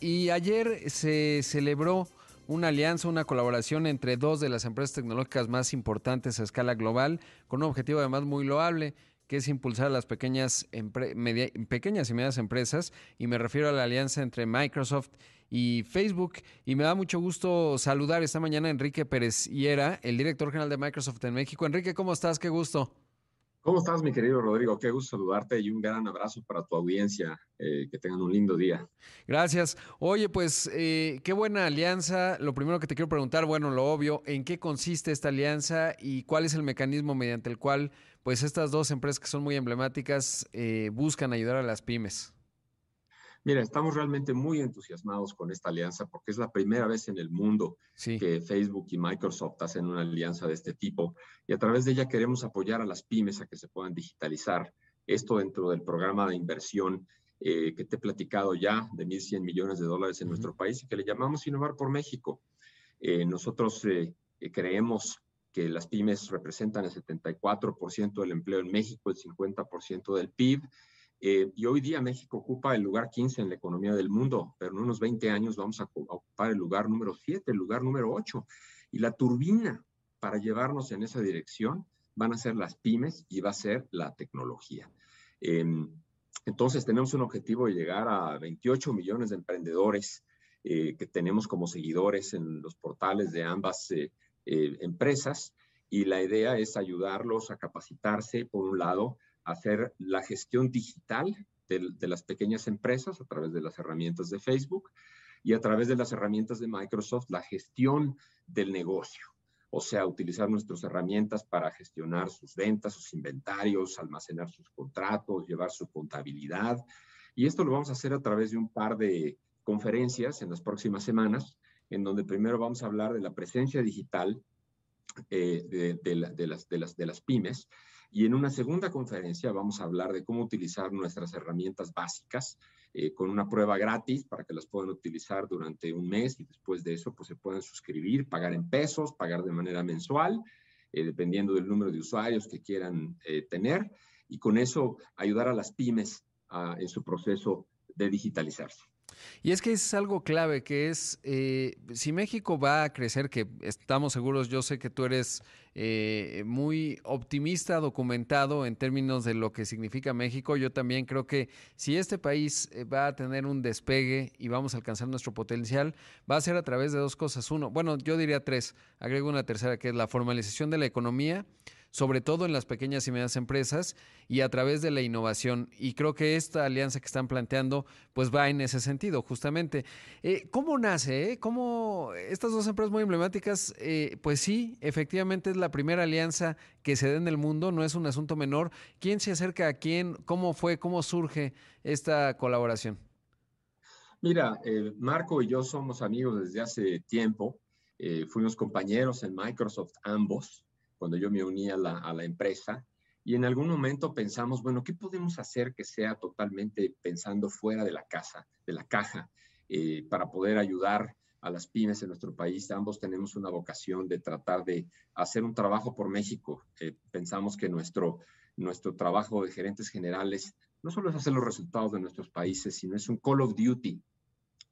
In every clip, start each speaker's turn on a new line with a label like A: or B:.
A: Y ayer se celebró una alianza, una colaboración entre dos de las empresas tecnológicas más importantes a escala global, con un objetivo además muy loable, que es impulsar a las pequeñas, pequeñas y medianas empresas. Y me refiero a la alianza entre Microsoft y Facebook. Y me da mucho gusto saludar esta mañana a Enrique Pérez Hiera, el director general de Microsoft en México. Enrique, ¿cómo estás? Qué gusto.
B: ¿Cómo estás, mi querido Rodrigo? Qué gusto saludarte y un gran abrazo para tu audiencia. Eh, que tengan un lindo día.
A: Gracias. Oye, pues eh, qué buena alianza. Lo primero que te quiero preguntar, bueno, lo obvio, ¿en qué consiste esta alianza y cuál es el mecanismo mediante el cual, pues, estas dos empresas que son muy emblemáticas eh, buscan ayudar a las pymes?
B: Mira, estamos realmente muy entusiasmados con esta alianza porque es la primera vez en el mundo que Facebook y Microsoft hacen una alianza de este tipo y a través de ella queremos apoyar a las pymes a que se puedan digitalizar. Esto dentro del programa de inversión eh, que te he platicado ya de 1.100 millones de dólares en nuestro país y que le llamamos Innovar por México. Eh, nosotros eh, creemos que las pymes representan el 74% del empleo en México, el 50% del PIB eh, y hoy día México ocupa el lugar 15 en la economía del mundo, pero en unos 20 años vamos a, ocupar el lugar número 7, el lugar número 8. Y la turbina para llevarnos en esa dirección van a ser las pymes y va a ser la tecnología. Em, entonces tenemos un objetivo de llegar a 28 millones de emprendedores eh, que tenemos como seguidores en los portales de ambas eh, empresas y la idea es ayudarlos a capacitarse, por un lado, hacer la gestión digital de, las pequeñas empresas a través de las herramientas de Facebook y a través de las herramientas de Microsoft la gestión del negocio. O sea, utilizar nuestras herramientas para gestionar sus ventas, sus inventarios, almacenar sus contratos, llevar su contabilidad. Y esto lo vamos a hacer a través de un par de conferencias en las próximas semanas, en donde primero vamos a hablar de la presencia digital eh, de, las, pymes y en una segunda conferencia vamos a hablar de cómo utilizar nuestras herramientas básicas eh, con una prueba gratis para que las puedan utilizar durante un mes y después de eso pues se puedan suscribir, pagar en pesos, pagar de manera mensual, eh, dependiendo del número de usuarios que quieran eh, tener y con eso ayudar a las pymes en su proceso de digitalizarse.
A: Y es que es algo clave, que es, eh, si México va a crecer, que estamos seguros, yo sé que tú eres eh, muy optimista, documentado en términos de lo que significa México, yo también creo que si este país eh, va a tener un despegue y vamos a alcanzar nuestro potencial, va a ser a través de dos cosas. Uno, bueno, yo diría tres, agrego una tercera, que es la formalización de la economía, sobre todo en las pequeñas y medianas empresas y a través de la innovación. Y creo que esta alianza que están planteando pues va en ese sentido, justamente. Eh, ¿Cómo nace? Eh? ¿Cómo estas dos empresas muy emblemáticas? Eh, pues sí, efectivamente es la primera alianza que se da en el mundo, no es un asunto menor. ¿Quién se acerca a quién? ¿Cómo fue? ¿Cómo surge esta colaboración?
B: Mira, Marco y yo somos amigos desde hace tiempo. fuimos compañeros en Microsoft ambos cuando yo me uní a la, empresa. Y en algún momento pensamos, bueno, ¿qué podemos hacer que sea totalmente pensando fuera de la casa, de la caja, eh, para poder ayudar a las pymes en nuestro país? Ambos tenemos una vocación de tratar de hacer un trabajo por México. Eh, pensamos que nuestro, nuestro trabajo de gerentes generales no solo es hacer los resultados de nuestros países, sino es un call of duty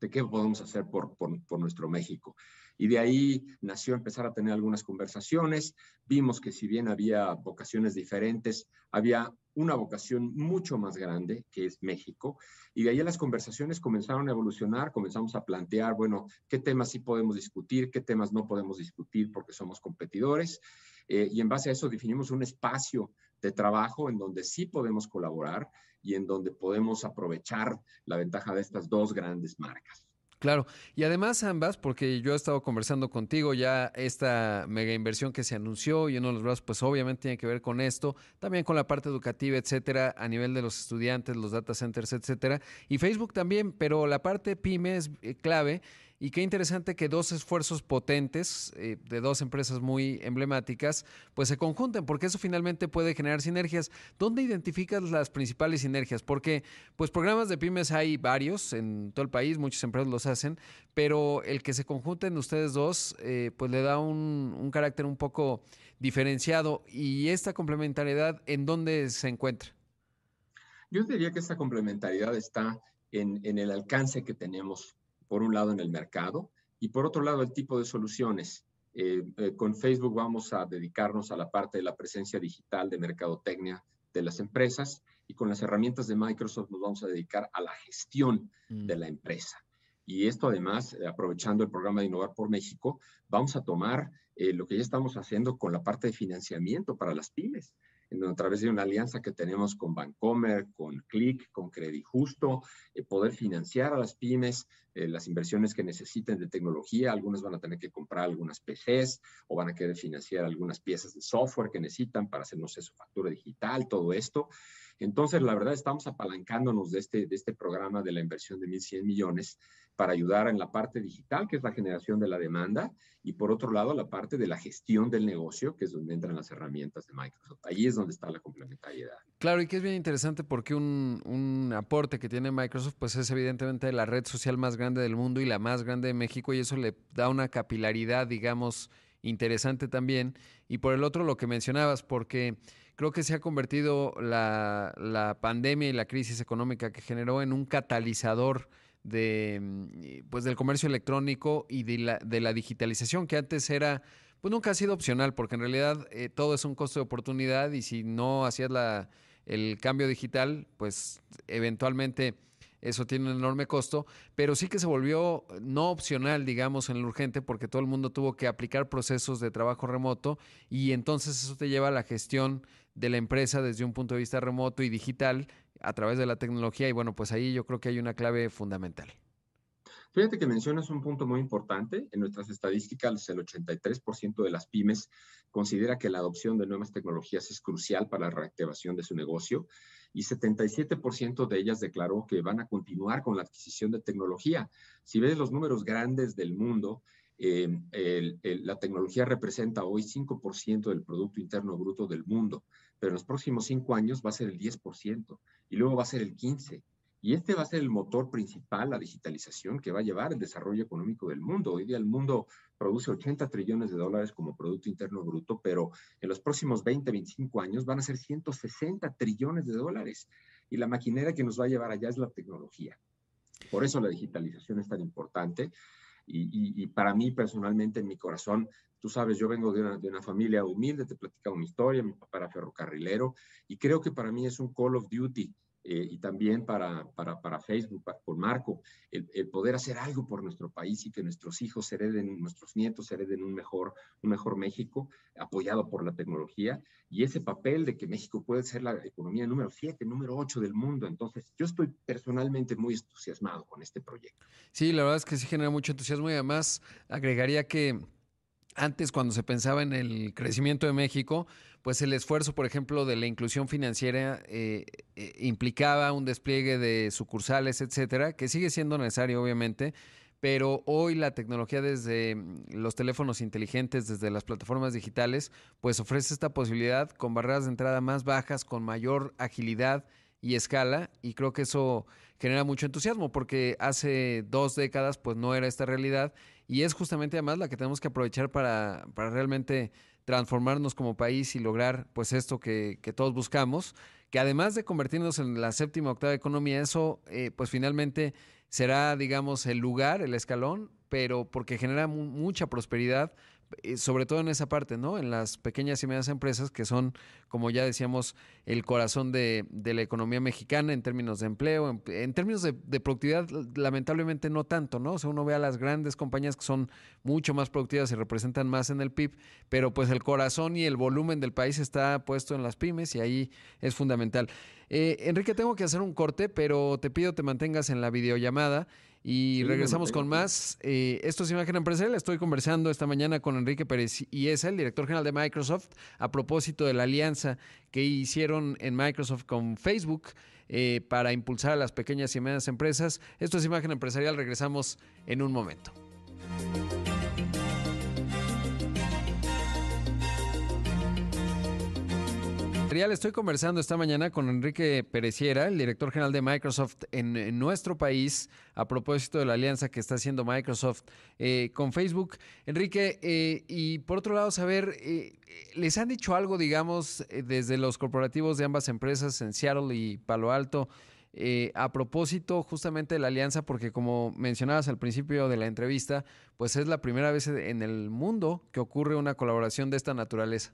B: de qué podemos hacer por, por, por nuestro México. Y de ahí nació empezar a tener algunas conversaciones. Vimos que si bien había vocaciones diferentes, había una vocación mucho más grande, que es México. Y de ahí las conversaciones comenzaron a evolucionar, comenzamos a plantear, bueno, qué temas sí podemos discutir, qué temas no podemos discutir porque somos competidores. Eh, y en base a eso definimos un espacio de trabajo en donde sí podemos colaborar y en donde podemos aprovechar la ventaja de estas dos grandes marcas.
A: Claro, y además ambas, porque yo he estado conversando contigo ya esta mega inversión que se anunció y uno de los brazos, pues obviamente tiene que ver con esto, también con la parte educativa, etcétera, a nivel de los estudiantes, los data centers, etcétera, y Facebook también, pero la parte pyme es eh, clave y qué interesante que dos esfuerzos potentes eh, de dos empresas muy emblemáticas pues se conjunten, porque eso finalmente puede generar sinergias. ¿Dónde identificas las principales sinergias? Porque pues programas de pymes hay varios en todo el país, muchas empresas los hacen, pero el que se conjunten ustedes dos eh, pues le da un, carácter un poco diferenciado. ¿Y esta complementariedad en dónde se encuentra?
B: Yo diría que esta complementariedad está en el alcance que tenemos por un lado en el mercado y por otro lado el tipo de soluciones. Eh, eh, con Facebook vamos a dedicarnos a la parte de la presencia digital de mercadotecnia de las empresas y con las herramientas de Microsoft nos vamos a dedicar a la gestión de mm. la empresa. Y esto además, eh, aprovechando el programa de Innovar por México, vamos a tomar lo que ya estamos haciendo con la parte de financiamiento para las pymes a través de una alianza que tenemos con Bancomer, con Click, con Credit Justo, eh, poder financiar a las pymes eh, las inversiones que necesiten de tecnología. Algunas van a tener que comprar algunas PCs o van a querer financiar algunas piezas de software que necesitan para hacer, no su factura digital, todo esto. Entonces, la verdad, estamos apalancándonos de este, de este programa de la inversión de 1.100 millones para ayudar en la parte digital, que es la generación de la demanda, y por otro lado, la parte de la gestión del negocio, que es donde entran las herramientas de Microsoft. Ahí es donde está la complementariedad.
A: Claro, y que es bien interesante porque un, un aporte que tiene Microsoft, pues es evidentemente la red social más grande del mundo y la más grande de México, y eso le da una capilaridad, digamos, interesante también. Y por el otro, lo que mencionabas, porque creo que se ha convertido la, la pandemia y la crisis económica que generó en un catalizador de, mm, pues del comercio electrónico y de la, de la digitalización, que antes era, pues nunca ha sido opcional, porque en realidad eh, todo es un costo de oportunidad y si no hacías la, el cambio digital, pues eventualmente eso tiene un enorme costo, pero sí que se volvió no opcional, digamos, en lo urgente, porque todo el mundo tuvo que aplicar procesos de trabajo remoto y entonces eso te lleva a la gestión de la empresa desde un punto de vista remoto y digital a través de la tecnología y bueno, pues ahí yo creo que hay una clave fundamental.
B: Fíjate que mencionas un punto muy importante. En nuestras estadísticas, el 83% de las pymes considera que la adopción de nuevas tecnologías es crucial para la reactivación de su negocio y 77% de ellas declaró que van a continuar con la adquisición de tecnología. Si ves los números grandes del mundo, eh, la tecnología representa hoy 5% del Producto Interno Bruto del mundo, pero en los próximos cinco años va a ser el 10% y luego va a ser el 15%. Y este va a ser el motor principal, la digitalización, que va a llevar el desarrollo económico del mundo. Hoy día el mundo produce 80 trillones de dólares como Producto Interno Bruto, pero en los próximos 20, 25 años van a ser 160 trillones de dólares. Y la maquinera que nos va a llevar allá es la tecnología. Por eso la digitalización es tan importante. Y, para mí personalmente, en mi corazón, tú sabes, yo vengo de una, de una familia humilde, te he platicado mi historia, mi papá era ferrocarrilero, y creo que para mí es un call of duty eh, y también para, para, para Facebook, por Marco, el, el, poder hacer algo por nuestro país y que nuestros hijos hereden, nuestros nietos hereden un mejor, un mejor México apoyado por la tecnología y ese papel de que México puede ser la economía número 7, número 8 del mundo. Entonces, yo estoy personalmente muy entusiasmado con este proyecto.
A: Sí, la verdad es que sí genera mucho entusiasmo y además agregaría que antes cuando se pensaba en el crecimiento de México, pues el esfuerzo, por ejemplo, de la inclusión financiera eh, eh, implicaba un despliegue de sucursales, etcétera, que sigue siendo necesario, obviamente, pero hoy la tecnología desde mm, los teléfonos inteligentes, desde las plataformas digitales, pues ofrece esta posibilidad con barreras de entrada más bajas, con mayor agilidad y escala, y creo que eso genera mucho entusiasmo, porque hace dos décadas pues no era esta realidad, y es justamente además la que tenemos que aprovechar para, para realmente transformarnos como país y lograr pues esto que, que, todos buscamos, que además de convertirnos en la séptima octava economía, eso eh, pues finalmente será digamos el lugar, el escalón, pero porque genera mucha prosperidad sobre todo en esa parte, ¿no? En las pequeñas y medianas empresas que son, como ya decíamos, el corazón de, la economía mexicana en términos de empleo, en, términos de, productividad, lamentablemente no tanto, ¿no? O sea, uno ve a las grandes compañías que son mucho más productivas y representan más en el PIB, pero pues el corazón y el volumen del país está puesto en las pymes y ahí es fundamental. Eh, Enrique, tengo que hacer un corte, pero te pido te mantengas en la videollamada y regresamos con más. Eh, esto es Imagen Empresarial. Estoy conversando esta mañana con Enrique Pérez y es el director general de Microsoft a propósito de la alianza que hicieron en Microsoft con Facebook eh, para impulsar a las pequeñas y medianas empresas. Esto es Imagen Empresarial. Regresamos en un momento. Estoy conversando esta mañana con Enrique Pereciera, el director general de Microsoft en, nuestro país, a propósito de la alianza que está haciendo Microsoft eh, con Facebook. Enrique, eh, y por otro lado, saber, eh, ¿les han dicho algo, digamos, desde los corporativos de ambas empresas en Seattle y Palo Alto? a propósito justamente de la alianza, porque como mencionabas al principio de la entrevista, pues es la primera vez en el mundo que ocurre una colaboración de esta naturaleza.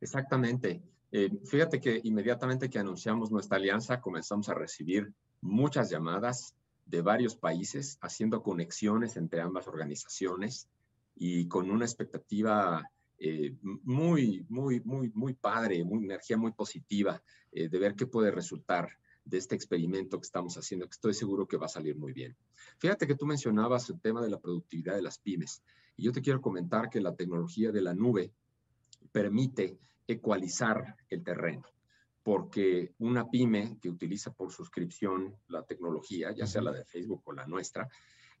B: Exactamente. Eh, fíjate que inmediatamente que anunciamos nuestra alianza comenzamos a recibir muchas llamadas de varios países haciendo conexiones entre ambas organizaciones y con una expectativa eh, muy, muy, muy, muy padre, muy energía muy positiva eh, de ver qué puede resultar de este experimento que estamos haciendo, que estoy seguro que va a salir muy bien. Fíjate que tú mencionabas el tema de la productividad de las pymes y yo te quiero comentar que la tecnología de la nube permite ecualizar el terreno, porque una pyme que utiliza por suscripción la tecnología, ya sea la de Facebook o la nuestra,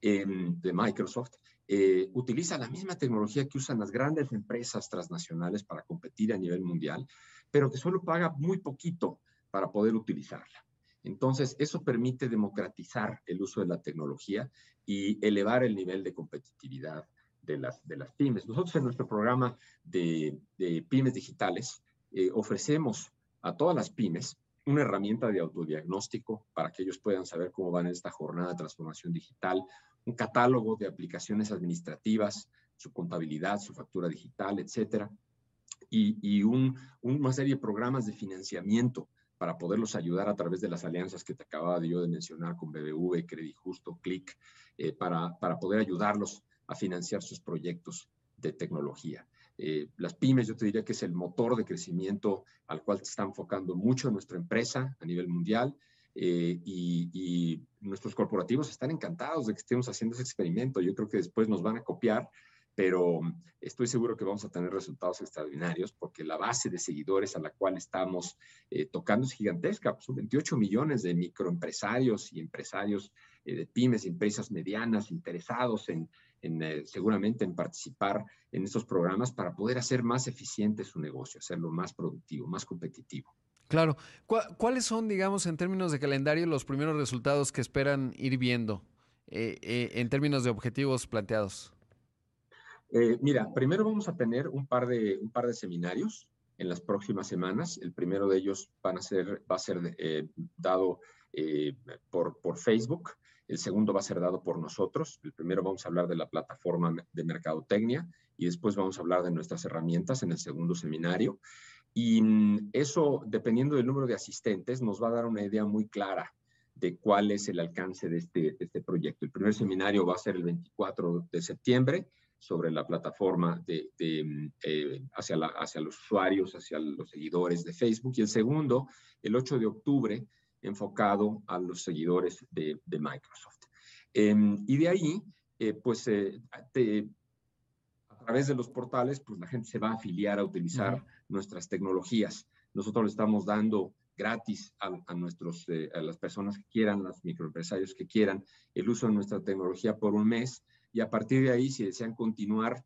B: em, de Microsoft, eh, utiliza la misma tecnología que usan las grandes empresas transnacionales para competir a nivel mundial, pero que solo paga muy poquito para poder utilizarla. Entonces, eso permite democratizar el uso de la tecnología y elevar el nivel de competitividad de las, de las pymes. Nosotros en nuestro programa de, pymes digitales eh, ofrecemos a todas las pymes una herramienta de autodiagnóstico para que ellos puedan saber cómo van en esta jornada de transformación digital, un catálogo de aplicaciones administrativas, su contabilidad, su factura digital, etcétera, y, y un, una serie de programas de financiamiento para poderlos ayudar a través de las alianzas que te acababa de yo de mencionar con BBV, Credit Justo, Click, eh, para, para poder ayudarlos a financiar sus proyectos de tecnología. Eh, las pymes, yo te diría que es el motor de crecimiento al cual se está enfocando mucho nuestra empresa a nivel mundial eh, y, nuestros corporativos están encantados de que estemos haciendo ese experimento. Yo creo que después nos van a copiar, pero estoy seguro que vamos a tener resultados extraordinarios porque la base de seguidores a la cual estamos eh, tocando es gigantesca. Son 28 millones de microempresarios y empresarios de pymes, empresas medianas interesados en eh, seguramente en participar en estos programas para poder hacer más eficiente su negocio, hacerlo más productivo, más competitivo.
A: Claro. ¿Cuáles son, digamos, en términos de calendario, los primeros resultados que esperan ir viendo eh, eh, en términos de objetivos planteados?
B: mira, primero vamos a tener un par de, un par de seminarios en las próximas semanas. El primero de ellos van a ser, va a ser dado por, por Facebook el segundo va a ser dado por nosotros. El primero vamos a hablar de la plataforma de mercadotecnia y después vamos a hablar de nuestras herramientas en el segundo seminario. Y mm, eso, dependiendo del número de asistentes, nos va a dar una idea muy clara de cuál es el alcance de este, este proyecto. El primer seminario va a ser el 24 de septiembre sobre la plataforma mm, eh, hacia los usuarios, hacia los seguidores de Facebook. Y el segundo, el 8 de octubre, enfocado a los seguidores de, Microsoft. Em, y de ahí, eh, pues eh, a través de los portales, pues la gente se va a afiliar a utilizar nuestras tecnologías. Nosotros le estamos dando gratis a, nuestros, eh, a las personas que quieran, a los microempresarios que quieran, el uso de nuestra tecnología por un mes. Y a partir de ahí, si desean continuar,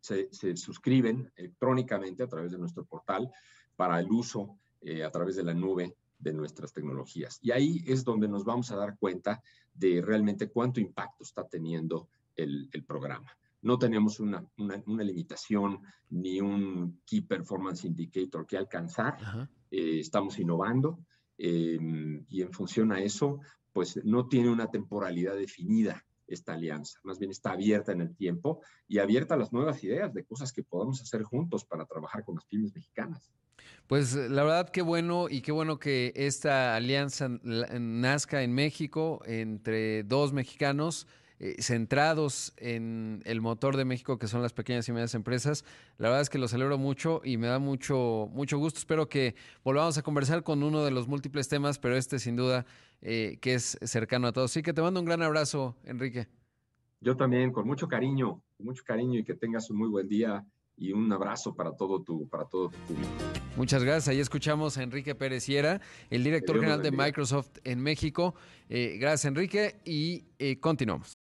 B: se, se suscriben electrónicamente a través de nuestro portal para el uso a través de la nube de nuestras tecnologías. Y ahí es donde nos vamos a dar cuenta de realmente cuánto impacto está teniendo el, programa. No tenemos una, una, limitación ni un Key Performance Indicator que alcanzar. Eh, estamos innovando em, y en función a eso, pues no tiene una temporalidad definida esta alianza. Más bien está abierta en el tiempo y abierta a las nuevas ideas de cosas que podamos hacer juntos para trabajar con las pymes mexicanas.
A: Pues la verdad qué bueno y qué bueno que esta alianza nazca en México entre dos mexicanos eh, centrados en el motor de México que son las pequeñas y medianas empresas. La verdad es que lo celebro mucho y me da mucho mucho gusto. Espero que volvamos a conversar con uno de los múltiples temas, pero este sin duda eh, que es cercano a todos. Así que te mando un gran abrazo, Enrique.
B: Yo también, con mucho cariño, con mucho cariño y que tengas un muy buen día y un abrazo para todo tu, para todo tu público.
A: Muchas gracias. Ahí escuchamos a Enrique Pérez Sierra, el director general de Microsoft en México. Eh, gracias, Enrique, y eh, continuamos.